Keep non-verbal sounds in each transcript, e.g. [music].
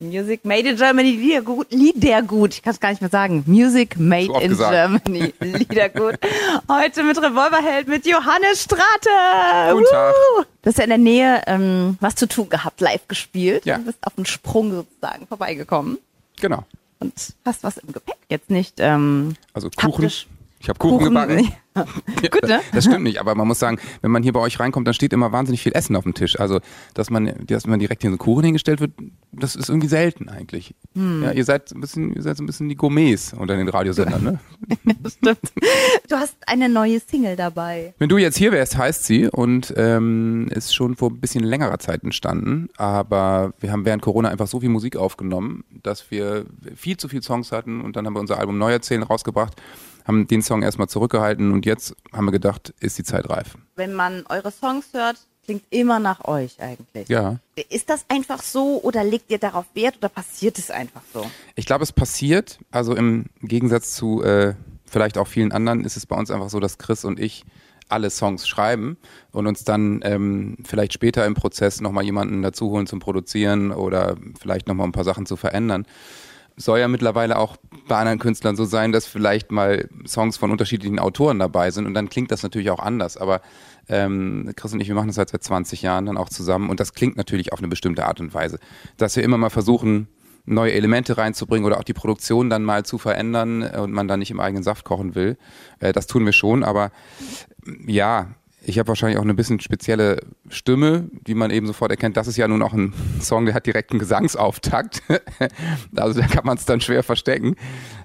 Music Made in Germany, Liedergut, Liedergut. Ich kann es gar nicht mehr sagen. Music Made in gesagt. Germany, Liedergut. [laughs] Heute mit Revolverheld mit Johannes Strate. Guten Tag. Woo! Du hast ja in der Nähe ähm, was zu tun gehabt, live gespielt. Ja. Du bist auf den Sprung sozusagen vorbeigekommen Genau. und hast was im Gepäck. Jetzt nicht ähm, Also Kuchen. haptisch. Ich habe Kuchen, gebacken. [laughs] Ja. Gut, ne? Das stimmt nicht, aber man muss sagen, wenn man hier bei euch reinkommt, dann steht immer wahnsinnig viel Essen auf dem Tisch. Also, dass man, dass man direkt hier so Kuchen hingestellt wird, das ist irgendwie selten eigentlich. Hm. Ja, ihr seid ein bisschen, ihr seid so ein bisschen die Gourmets unter den Radiosendern, ne? [laughs] Das stimmt. Du hast eine neue Single dabei. Wenn du jetzt hier wärst, heißt sie und ähm, ist schon vor ein bisschen längerer Zeit entstanden. Aber wir haben während Corona einfach so viel Musik aufgenommen, dass wir viel zu viele Songs hatten und dann haben wir unser Album Neuerzählen rausgebracht, haben den Song erstmal zurückgehalten und jetzt haben wir gedacht, ist die Zeit reif. Wenn man eure Songs hört, klingt immer nach euch eigentlich. Ja. Ist das einfach so oder legt ihr darauf Wert oder passiert es einfach so? Ich glaube, es passiert, also im Gegensatz zu äh, vielleicht auch vielen anderen, ist es bei uns einfach so, dass Chris und ich alle Songs schreiben und uns dann ähm, vielleicht später im Prozess nochmal jemanden dazu holen zum Produzieren oder vielleicht nochmal ein paar Sachen zu verändern. Soll ja mittlerweile auch bei anderen Künstlern so sein, dass vielleicht mal Songs von unterschiedlichen Autoren dabei sind und dann klingt das natürlich auch anders. Aber ähm, Chris und ich, wir machen das halt seit 20 Jahren dann auch zusammen und das klingt natürlich auf eine bestimmte Art und Weise. Dass wir immer mal versuchen, neue Elemente reinzubringen oder auch die Produktion dann mal zu verändern und man dann nicht im eigenen Saft kochen will. Äh, das tun wir schon, aber ja, ich habe wahrscheinlich auch eine bisschen spezielle Stimme, die man eben sofort erkennt. Das ist ja nun auch ein [laughs] Song, der hat direkt einen Gesangsauftakt. [laughs] also da kann man es dann schwer verstecken.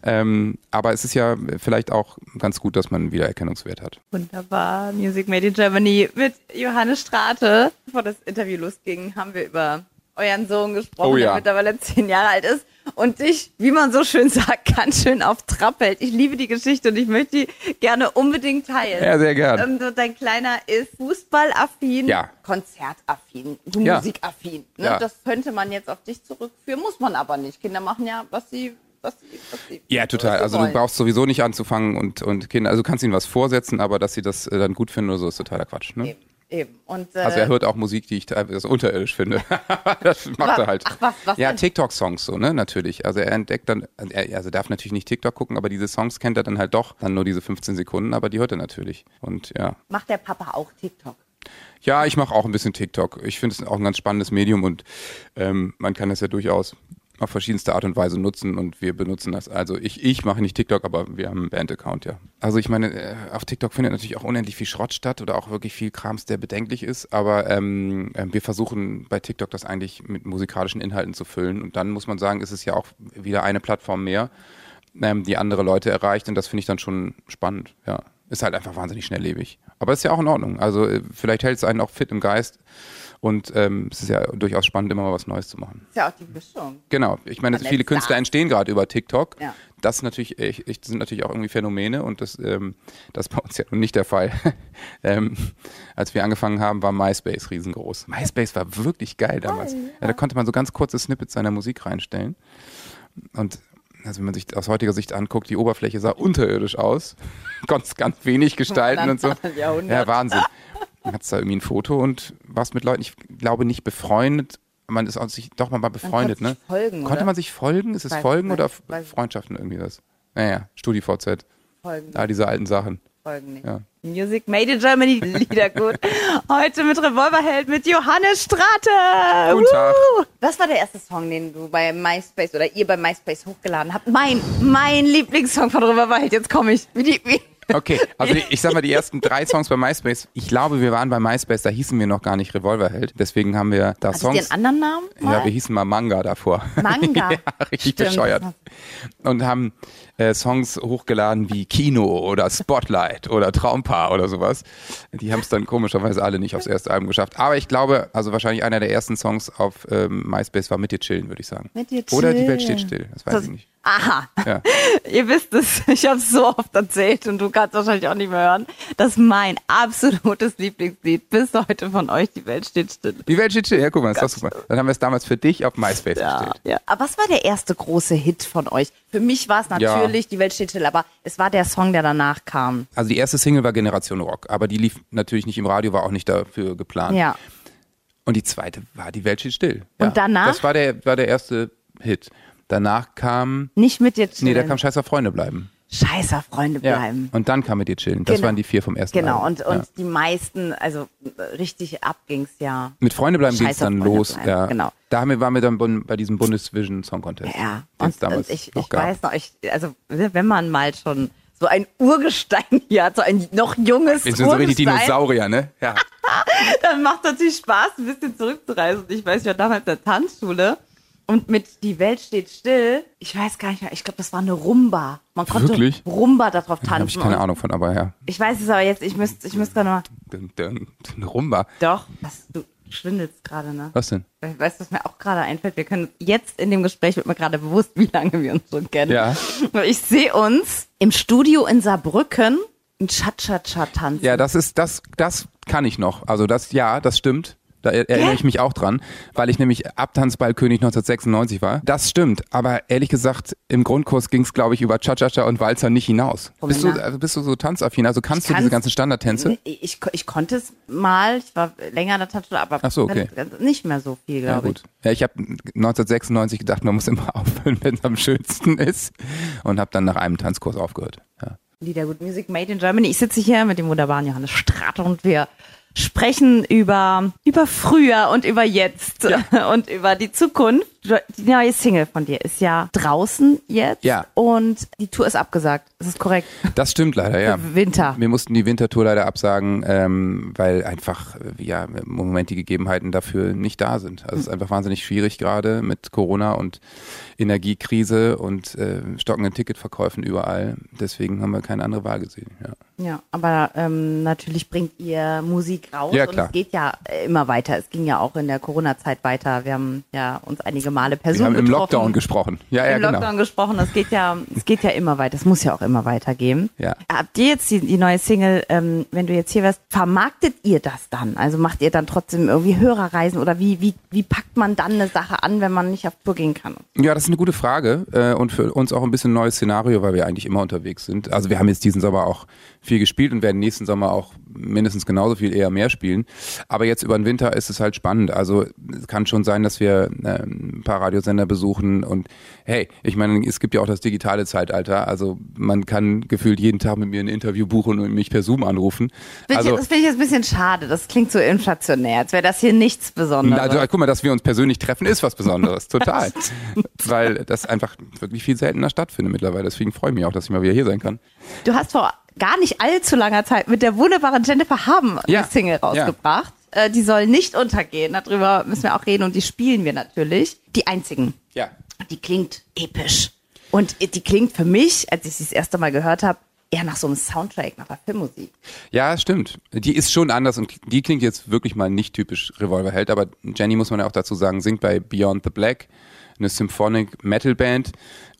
Ähm, aber es ist ja vielleicht auch ganz gut, dass man einen Wiedererkennungswert hat. Wunderbar. Music Made in Germany mit Johannes Strate. Bevor das Interview losging, haben wir über euren Sohn gesprochen, Oh ja. der mittlerweile zehn Jahre alt ist und dich, wie man so schön [laughs] sagt, ganz schön auf Trab hält. Ich liebe die Geschichte und ich möchte die gerne unbedingt teilen. Ja, sehr gern. Ähm, dein Kleiner ist fußballaffin, Ja. konzertaffin, Ja. musikaffin. Ne? Ja. Das könnte man jetzt auf dich zurückführen, muss man aber nicht. Kinder machen ja, was sie, was sie, was sie Ja, total. Also du brauchst sowieso nicht anzufangen und, und Kinder, also du kannst ihnen was vorsetzen, aber dass sie das äh, dann gut finden oder so, ist totaler Quatsch. Ne? Eben, eben. Und, äh, Also er hört auch Musik, die ich teilweise unterirdisch finde. [laughs] das macht er halt. Ach, was- was ja? TikTok-Songs so, ne, natürlich. Also er entdeckt dann, also er also darf natürlich nicht TikTok gucken, aber diese Songs kennt er dann halt doch. Dann nur diese 15 Sekunden, aber die hört er natürlich. Und ja. macht der Papa auch TikTok? Ja, ich mache auch ein bisschen TikTok. Ich finde es auch ein ganz spannendes Medium und ähm, man kann das ja durchaus auf verschiedenste Art und Weise nutzen und wir benutzen das. Also ich, ich mache nicht TikTok, aber wir haben einen Band-Account, ja. Also ich meine, äh, auf TikTok findet natürlich auch unendlich viel Schrott statt oder auch wirklich viel Krams, der bedenklich ist, aber ähm, äh, wir versuchen bei TikTok das eigentlich mit musikalischen Inhalten zu füllen und dann muss man sagen, ist es ja auch wieder eine Plattform mehr, ähm, die andere Leute erreicht und das finde ich dann schon spannend, ja. Ist halt einfach wahnsinnig schnelllebig. Aber ist ja auch in Ordnung. Also äh, vielleicht hält es einen auch fit im Geist und ähm, es ist ja durchaus spannend, immer mal was Neues zu machen. Ist ja auch die Mischung. Genau. Ich meine, viele Künstler entstehen gerade über TikTok. Ja. Das ist natürlich, ich, ich, das sind natürlich auch irgendwie Phänomene und das, ähm, das ist bei uns ja nun nicht der Fall. [laughs] ähm, als wir angefangen haben, war MySpace riesengroß. MySpace war wirklich geil damals. Ja, da konnte man so ganz kurze Snippets seiner Musik reinstellen. Und also wenn man sich aus heutiger Sicht anguckt, die Oberfläche sah unterirdisch aus. [laughs] Konntest ganz wenig gestalten und so. 19. Jahrhundert. Ja, Wahnsinn. Dann hat's da irgendwie ein Foto und warst mit Leuten, ich glaube nicht befreundet. Man ist auch sich, doch mal befreundet, konnte ne? sich folgen, Konnte oder? man sich folgen? Ist es Weiß- Folgen weiß- oder Freundschaften irgendwie das? Naja, StudiVZ. Folgen, Ah, diese alten Sachen. Folgen nicht. Ja. Music Made in Germany, Liedergut. [laughs] Heute mit Revolverheld mit Johannes Strate. Guten Tag. Woo! Was war der erste Song, den du bei MySpace oder ihr bei MySpace hochgeladen habt? Mein, mein Lieblingssong von Revolverheld. Jetzt komme ich. Wie die, wie, [laughs] Okay, also ich sag mal, die ersten drei Songs bei MySpace, ich glaube, wir waren bei MySpace, da hießen wir noch gar nicht Revolverheld. Deswegen haben wir da ihr Songs. einen anderen Namen? Ja, mal? wir hießen mal Manga davor. Manga. [laughs] ja, richtig Stimmt. bescheuert. Und haben äh, Songs hochgeladen wie Kino oder Spotlight oder Traumpaar oder sowas. Die haben es dann komischerweise alle nicht aufs erste Album geschafft. Aber ich glaube, also wahrscheinlich einer der ersten Songs auf ähm, MySpace war Mit dir chillen, würde ich sagen. Mit dir Oder Die Welt chillen. steht still, das weiß ich nicht. Aha. Ja. [laughs] Ihr wisst es, ich habe es so oft erzählt und du kannst wahrscheinlich auch nicht mehr hören, dass mein absolutes Lieblingslied bis heute von euch, die Welt steht still. Die Welt steht still, ja, guck mal, ist doch super. Dann haben wir es damals für dich auf MySpace Ja, gestellt. ja. Aber was war der erste große Hit von euch? Für mich war es natürlich Die Welt steht still, aber es war der Song, der danach kam. Also die erste Single war Generation Rock, aber die lief natürlich nicht im Radio, war auch nicht dafür geplant. Ja. Und die zweite war Die Welt steht still. Und danach? Das war der, war der erste Hit. Danach kam, Nicht mit dir nee, chillen. da kam Scheiß auf Freunde bleiben. Scheißer Freunde bleiben. Und dann kam mit dir chillen. Das Genau. waren die vier vom ersten Genau, und, und ja. die meisten, also äh, richtig ab ging's ja. Mit Freunde bleiben ging es dann Freunde los. bleiben, Ja. genau. Da haben wir, waren wir dann bei diesem Bundesvision Song Contest. Ja, und, es damals und ich, noch ich gab. weiß noch, ich, also wenn man mal schon so ein Urgestein [laughs] hier hat, so ein noch junges Wir sind so richtig Urgestein, Dinosaurier, ne? Ja. [laughs] dann macht natürlich Spaß, ein bisschen zurückzureisen. Ich weiß, ich war damals in der Tanzschule und mit Die Welt steht still, ich weiß gar nicht mehr, ich glaube, das war eine Rumba. Man konnte Wirklich? Rumba darauf Da tanzen. habe ich keine Ahnung von, aber ja. Ich weiß es aber jetzt, ich müsste ich müsste gerade mal. Dun, dun, dun, Rumba. Doch, was, du schwindelst gerade, ne? Was denn? Ich weiß, was mir auch gerade einfällt. Wir können jetzt in dem Gespräch wird mir gerade bewusst, wie lange wir uns schon kennen. Ja. Ich sehe uns im Studio in Saarbrücken ein Cha-Cha-Cha tanzen. Ja, das ist, das, das kann ich noch. Also das, ja, das stimmt. Da er- erinnere ich mich auch dran, weil ich nämlich Abtanzballkönig 1996 war. Das stimmt, aber ehrlich gesagt, im Grundkurs ging es, glaube ich, über Cha-Cha-Cha und Walzer nicht hinaus. Bist du, also bist du so tanzaffin? Also kannst Ich du diese ganzen Standardtänze? Ich, ich, ich konnte es mal, ich war länger in der Tanzschule, aber Ach so, okay. nicht mehr so viel, Ja, glaube ich. gut. Ja, ich habe 1996 gedacht, man muss immer [laughs] aufhören, wenn es am schönsten ist. Und habe dann nach einem Tanzkurs aufgehört. Ja. Liedergut Music Made in Germany. Ich sitze hier mit dem wunderbaren Johannes Strater und wir sprechen über, über früher und über jetzt [laughs] und über die Zukunft. Die neue Single von dir ist ja draußen jetzt Ja. und die Tour ist abgesagt. Das ist korrekt. Das stimmt leider, ja. Winter. Wir mussten die Wintertour leider absagen, ähm, weil einfach äh, ja im Moment die Gegebenheiten dafür nicht da sind. Also es ist einfach wahnsinnig schwierig gerade mit Corona und Energiekrise und äh, stockenden Ticketverkäufen überall. Deswegen haben wir keine andere Wahl gesehen. Ja. Ja, aber ähm, natürlich bringt ihr Musik raus Ja, und klar. es geht ja immer weiter. Es ging ja auch in der Corona-Zeit weiter. Wir haben ja uns einige Male Wir persönlich haben im getroffen. Lockdown gesprochen. Ja, ja, im genau. Lockdown gesprochen. Es geht ja, es geht ja immer weiter. Es muss ja auch immer weitergehen. Ja. Habt ihr jetzt die, die neue Single, ähm, wenn du jetzt hier wärst, vermarktet ihr das dann? Also macht ihr dann trotzdem irgendwie Hörerreisen oder wie, wie, wie packt man dann eine Sache an, wenn man nicht auf Tour gehen kann? Ja, das ist eine gute Frage äh, und für uns auch ein bisschen ein neues Szenario, weil wir eigentlich immer unterwegs sind. Also wir haben jetzt diesen Sommer auch viel gespielt und werden nächsten Sommer auch mindestens genauso viel, eher mehr spielen. Aber jetzt über den Winter ist es halt spannend. Also es kann schon sein, dass wir äh, ein paar Radiosender besuchen und hey, ich meine, es gibt ja auch das digitale Zeitalter. Also man kann gefühlt jeden Tag mit mir ein Interview buchen und mich per Zoom anrufen. Also das finde ich jetzt ein bisschen schade. Das klingt so inflationär, als wäre das hier nichts Besonderes. also, guck mal, dass wir uns persönlich treffen, ist was Besonderes, [laughs] total. Weil das einfach wirklich viel seltener stattfindet mittlerweile. Deswegen freue ich mich auch, dass ich mal wieder hier sein kann. Du hast vor gar nicht allzu langer Zeit mit der wunderbaren Jennifer Haben Ja, eine Single rausgebracht. Äh, die soll nicht untergehen. Darüber müssen wir auch reden und die spielen wir natürlich. Die einzigen. Ja. Die klingt episch. Und die klingt für mich, als ich sie das erste Mal gehört habe, eher nach so einem Soundtrack, nach der Filmmusik. Ja, stimmt. Die ist schon anders und die klingt jetzt wirklich mal nicht typisch Revolverheld, aber Jenny muss man ja auch dazu sagen, singt bei Beyond the Black, eine Symphonic Metal Band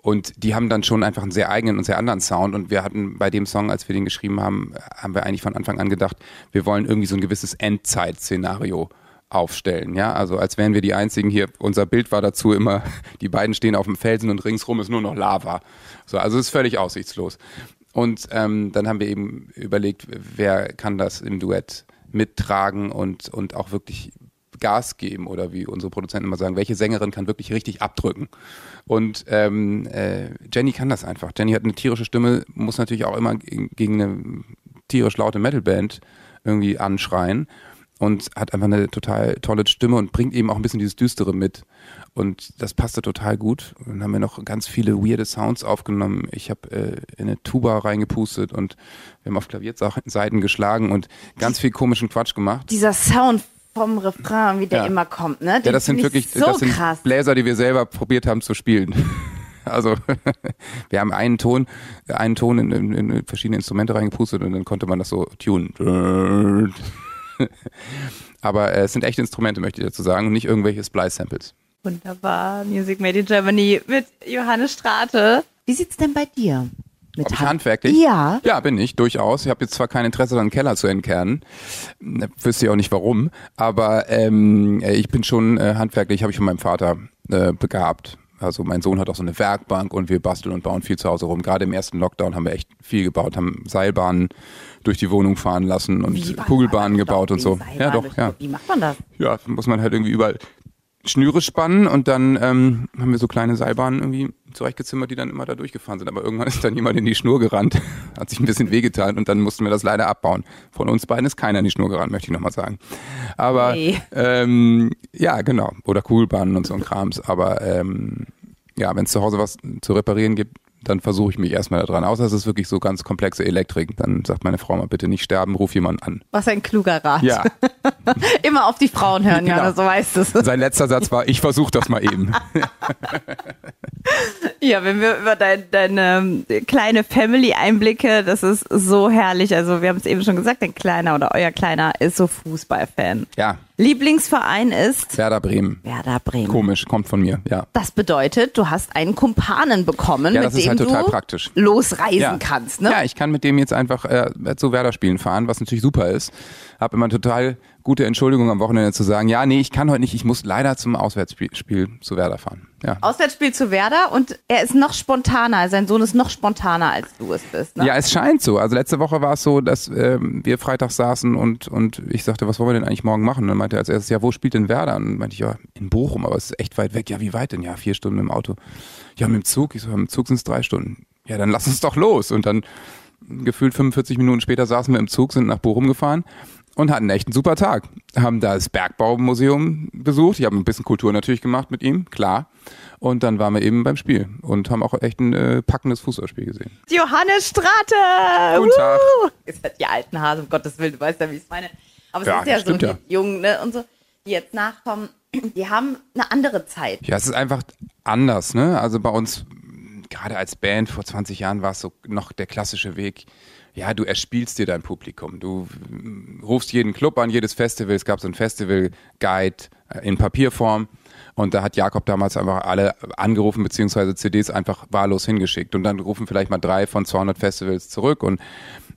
und die haben dann schon einfach einen sehr eigenen und sehr anderen Sound und wir hatten bei dem Song, als wir den geschrieben haben, haben wir eigentlich von Anfang an gedacht, wir wollen irgendwie so ein gewisses Endzeit-Szenario aufstellen, ja, also als wären wir die einzigen hier. Unser Bild war dazu immer, [laughs] die beiden stehen auf dem Felsen und ringsrum ist nur noch Lava. So, also es ist völlig aussichtslos. Und ähm, dann haben wir eben überlegt, wer kann das im Duett mittragen und, und auch wirklich Gas geben oder wie unsere Produzenten immer sagen, welche Sängerin kann wirklich richtig abdrücken. Und ähm, äh, Jenny kann das einfach. Jenny hat eine tierische Stimme, muss natürlich auch immer gegen eine tierisch laute Metalband irgendwie anschreien und hat einfach eine total tolle Stimme und bringt eben auch ein bisschen dieses Düstere mit. Und das passte total gut. Dann haben wir noch ganz viele weirde Sounds aufgenommen. Ich habe äh, in eine Tuba reingepustet und wir haben auf Klavierseiten geschlagen und ganz viel komischen Quatsch gemacht. Dieser Sound vom Refrain, wie der Ja. immer kommt, ne? Ja, das sind wirklich, so das sind krass. Bläser, die wir selber probiert haben zu spielen. [laughs] Also [laughs] wir haben einen Ton, einen Ton in, in, in verschiedene Instrumente reingepustet und dann konnte man das so tunen. [laughs] Aber äh, es sind echte Instrumente, möchte ich dazu sagen, und nicht irgendwelche Splice-Samples. Wunderbar. Music Made in Germany mit Johannes Strate. Wie sieht's denn bei dir? Mit Ob ich Hand- handwerklich? Ja. Ja, bin ich, durchaus. Ich habe jetzt zwar kein Interesse daran, einen Keller zu entkernen. Ne, Wüsste ich auch nicht warum. Aber ähm, äh, ich bin schon äh, handwerklich, habe ich von meinem Vater äh, begabt. Also mein Sohn hat auch so eine Werkbank und wir basteln und bauen viel zu Hause rum. Gerade im ersten Lockdown haben wir echt viel gebaut, haben Seilbahnen durch die Wohnung fahren lassen und Kugelbahnen gebaut und so. wegen Ja, Seilbahn doch, ja. Wie macht man das? Ja, muss man halt irgendwie überall Schnüre spannen und dann ähm, haben wir so kleine Seilbahnen irgendwie zurechtgezimmert, die dann immer da durchgefahren sind. Aber irgendwann [laughs] ist dann jemand in die Schnur gerannt, [laughs] hat sich ein bisschen wehgetan und dann mussten wir das leider abbauen. Von uns beiden ist keiner in die Schnur gerannt, möchte ich nochmal sagen. Aber Nee. ähm, ja, genau. Oder Kugelbahnen und so ein Krams. Aber ähm, ja, wenn es zu Hause was zu reparieren gibt, dann versuche ich mich erstmal da dran. Außer es ist wirklich so ganz komplexe Elektrik. Dann sagt meine Frau mal bitte nicht sterben, ruf jemanden an. Was ein kluger Rat. Ja, [laughs] Immer auf die Frauen hören, Genau. ja, so weißt du es. sein letzter Satz war, ich versuche das mal eben. [laughs] Ja, wenn wir über dein, deine ähm, kleine Family einblicke, das ist so herrlich. Also wir haben es eben schon gesagt, dein Kleiner oder euer Kleiner ist so Fußballfan. Ja, Lieblingsverein ist Werder Bremen. Werder Bremen. Komisch, kommt von mir, ja. Das bedeutet, du hast einen Kumpanen bekommen, Ja, mit dem halt total du praktisch. losreisen Ja. kannst. Ne? Ja, ich kann mit dem jetzt einfach äh, zu Werder spielen fahren, was natürlich super ist. Hab immer total gute Entschuldigung am Wochenende zu sagen, ja, nee, ich kann heute nicht, ich muss leider zum Auswärtsspiel Spiel zu Werder fahren. Ja. Auswärtsspiel zu Werder und er ist noch spontaner, sein Sohn ist noch spontaner, als du es bist. Ne? Ja, es scheint so. Also letzte Woche war es so, dass ähm, wir Freitag saßen und, und ich sagte, was wollen wir denn eigentlich morgen machen? Meinte er als erstes, ja, wo spielt denn Werder? Und meinte ich, ja, in Bochum, aber es ist echt weit weg. Ja, wie weit denn? Ja, vier Stunden im Auto. Ja, mit dem Zug. Ich so, mit dem Zug sind es drei Stunden. Ja, dann lass uns doch los. Und dann gefühlt 45 Minuten später saßen wir im Zug, sind nach Bochum gefahren und hatten echt einen super Tag. Haben da das Bergbaumuseum besucht. Ich habe ein bisschen Kultur natürlich gemacht mit ihm, klar. Und dann waren wir eben beim Spiel und haben auch echt ein äh, packendes Fußballspiel gesehen. Johannes Strate! Guten Tag. Jetzt hat die alten Hasen, um Gottes Willen, du weißt ja, wie ich es meine. Aber es Ja, ist ja so, die ja. Jungen ne, und so, die jetzt nachkommen, die haben eine andere Zeit. Ja, es ist einfach anders, ne? Also bei uns, gerade als Band vor 20 Jahren war es so noch der klassische Weg. Ja, du erspielst dir dein Publikum. Du mm, rufst jeden Club an, jedes Festival. Es gab so einen Festival-Guide äh, in Papierform. Und da hat Jakob damals einfach alle angerufen, beziehungsweise CDs einfach wahllos hingeschickt. Und dann rufen vielleicht mal drei von 200 Festivals zurück. Und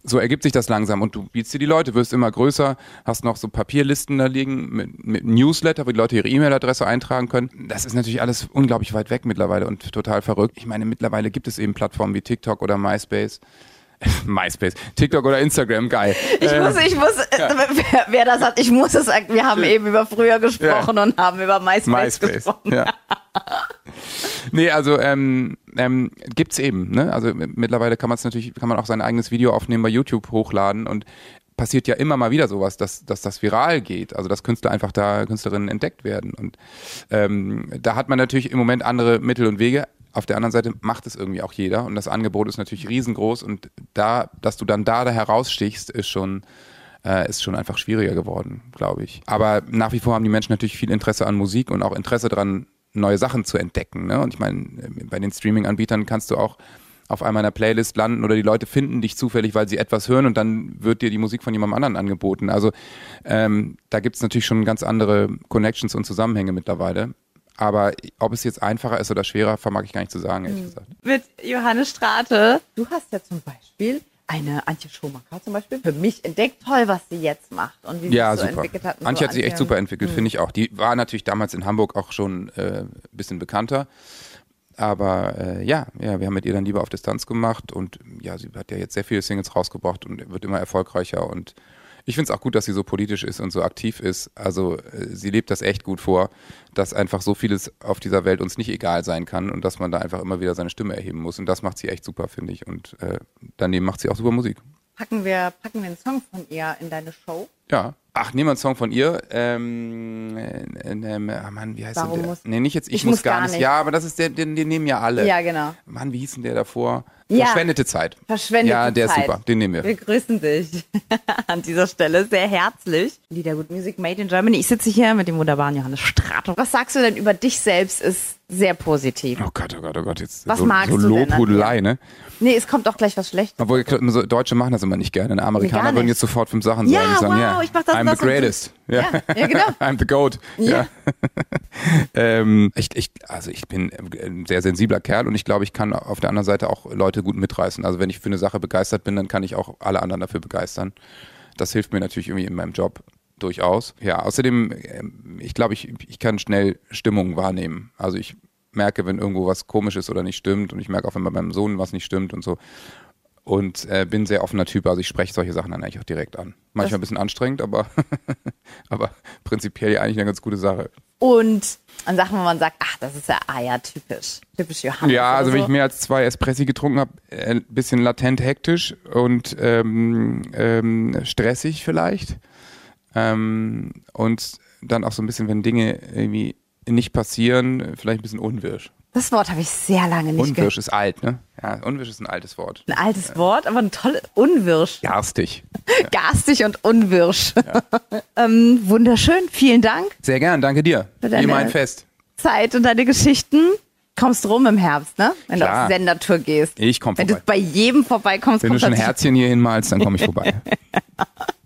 so ergibt sich das langsam. Und du bietst dir die Leute, wirst immer größer, hast noch so Papierlisten da liegen mit, mit Newsletter, wo die Leute ihre E-Mail-Adresse eintragen können. Das ist natürlich alles unglaublich weit weg mittlerweile und total verrückt. Ich meine, mittlerweile gibt es eben Plattformen wie TikTok oder MySpace. [laughs] MySpace, TikTok oder Instagram, geil. Ich Äh, muss, ich muss, äh, wer, wer das hat, ich muss es sagen. Wir haben eben über früher gesprochen und haben über MySpace, MySpace. gesprochen. Ja. nee, also ähm, ähm, gibt's eben. Ne? Also mittlerweile kann man es natürlich, kann man auch sein eigenes Video aufnehmen bei YouTube hochladen und passiert ja immer mal wieder sowas, dass, dass das viral geht. Also dass Künstler einfach da, Künstlerinnen entdeckt werden. Und ähm, da hat man natürlich im Moment andere Mittel und Wege. Auf der anderen Seite macht es irgendwie auch jeder und das Angebot ist natürlich riesengroß und da, dass du dann da, da herausstichst, ist schon äh, ist schon einfach schwieriger geworden, glaube ich. Aber nach wie vor haben die Menschen natürlich viel Interesse an Musik und auch Interesse daran, neue Sachen zu entdecken. Ne? Und ich meine, äh, bei den Streaming-Anbietern kannst du auch auf einmal in einer Playlist landen oder die Leute finden dich zufällig, weil sie etwas hören und dann wird dir die Musik von jemandem anderen angeboten. Also ähm, da gibt es natürlich schon ganz andere Connections und Zusammenhänge mittlerweile. Aber ob es jetzt einfacher ist oder schwerer, vermag ich gar nicht zu sagen, ehrlich gesagt. Mit Johannes Strate. Du hast ja zum Beispiel eine Antje Schomaker zum Beispiel für mich entdeckt. Toll, was sie jetzt macht und wie sie Ja, es so super. entwickelt hat. Antje so. hat sich echt super entwickelt, finde ich auch. Die war natürlich damals in Hamburg auch schon äh, ein bisschen bekannter. Aber äh, ja, ja, wir haben mit ihr dann lieber auf Distanz gemacht und ja, sie hat ja jetzt sehr viele Singles rausgebracht und wird immer erfolgreicher und ich finde es auch gut, dass sie so politisch ist und so aktiv ist. Also äh, sie lebt das echt gut vor, dass einfach so vieles auf dieser Welt uns nicht egal sein kann und dass man da einfach immer wieder seine Stimme erheben muss. Und das macht sie echt super, finde ich. Und äh, daneben macht sie auch super Musik. Packen wir, packen wir einen Song von ihr in deine Show. Ja. Ach, nehmen wir einen Song von ihr. Ähm, äh, äh, ah Mann, wie heißt Warum denn der? muss- nee, nicht jetzt, ich, Ich muss, muss gar, gar nicht. nicht. Ja, aber das ist der, den, den nehmen ja alle. Ja, genau. Mann, wie hieß denn der davor? Ja. Verschwendete Zeit. Verschwendete Ja, der Zeit. ist super. Den nehmen wir. Wir grüßen dich [laughs] an dieser Stelle sehr herzlich. Liedergut Music Made in Germany. Ich sitze hier mit dem wunderbaren Johannes Strato. Was sagst du denn über dich selbst ist sehr positiv? Oh Gott, oh Gott, oh Gott, jetzt Was so, magst so du Lobhudelei, ne? Nee, es kommt auch gleich was Schlechtes. Obwohl Deutsche machen das immer nicht gerne. Ne? Amerikaner würden jetzt sofort fünf Sachen Ja, sagen, wow, ja, ich mach das, I'm das the und so. greatest. Ja, ja, genau. [laughs] I'm the goat. Ja. [laughs] ähm, ich, ich, also ich bin ein sehr sensibler Kerl und ich glaube, ich kann auf der anderen Seite auch Leute gut mitreißen. Also wenn ich für eine Sache begeistert bin, dann kann ich auch alle anderen dafür begeistern. Das hilft mir natürlich irgendwie in meinem Job durchaus. Ja, außerdem, ähm, ich glaube, ich, ich kann schnell Stimmungen wahrnehmen. Also ich merke, wenn irgendwo was komisch ist oder nicht stimmt und ich merke auch, wenn bei meinem Sohn was nicht stimmt und so. Und äh, bin sehr offener Typ. Also ich spreche solche Sachen dann eigentlich auch direkt an. Manchmal ein bisschen anstrengend, aber, [laughs] aber prinzipiell eigentlich eine ganz gute Sache. Und an Sachen, wo man sagt, ach, das ist ja, ah ja, typisch, typisch Johannes. Ja, also oder wenn so. ich mehr als zwei Espressi getrunken habe, ein äh, bisschen latent hektisch und ähm, ähm, stressig vielleicht. Ähm, und dann auch so ein bisschen, wenn Dinge irgendwie nicht passieren, vielleicht ein bisschen unwirsch. Das Wort habe ich sehr lange nicht gehört. Unwirsch ist alt, ne? Ja, unwirsch ist ein altes Wort. Ein altes Wort, aber ein tolles Unwirsch. Garstig. [laughs] Garstig und unwirsch. [laughs] ähm, wunderschön, vielen Dank. Sehr gern, danke dir. Für deine- Immer ein Fest. Zeit und deine Geschichten. Kommst rum im Herbst, ne? Wenn du Klar. auf Sendertour gehst. Ich komm Wenn du vorbei. bei jedem vorbeikommst, Wenn du schon ein Herzchen hier hinmalst, dann komme ich vorbei. [laughs]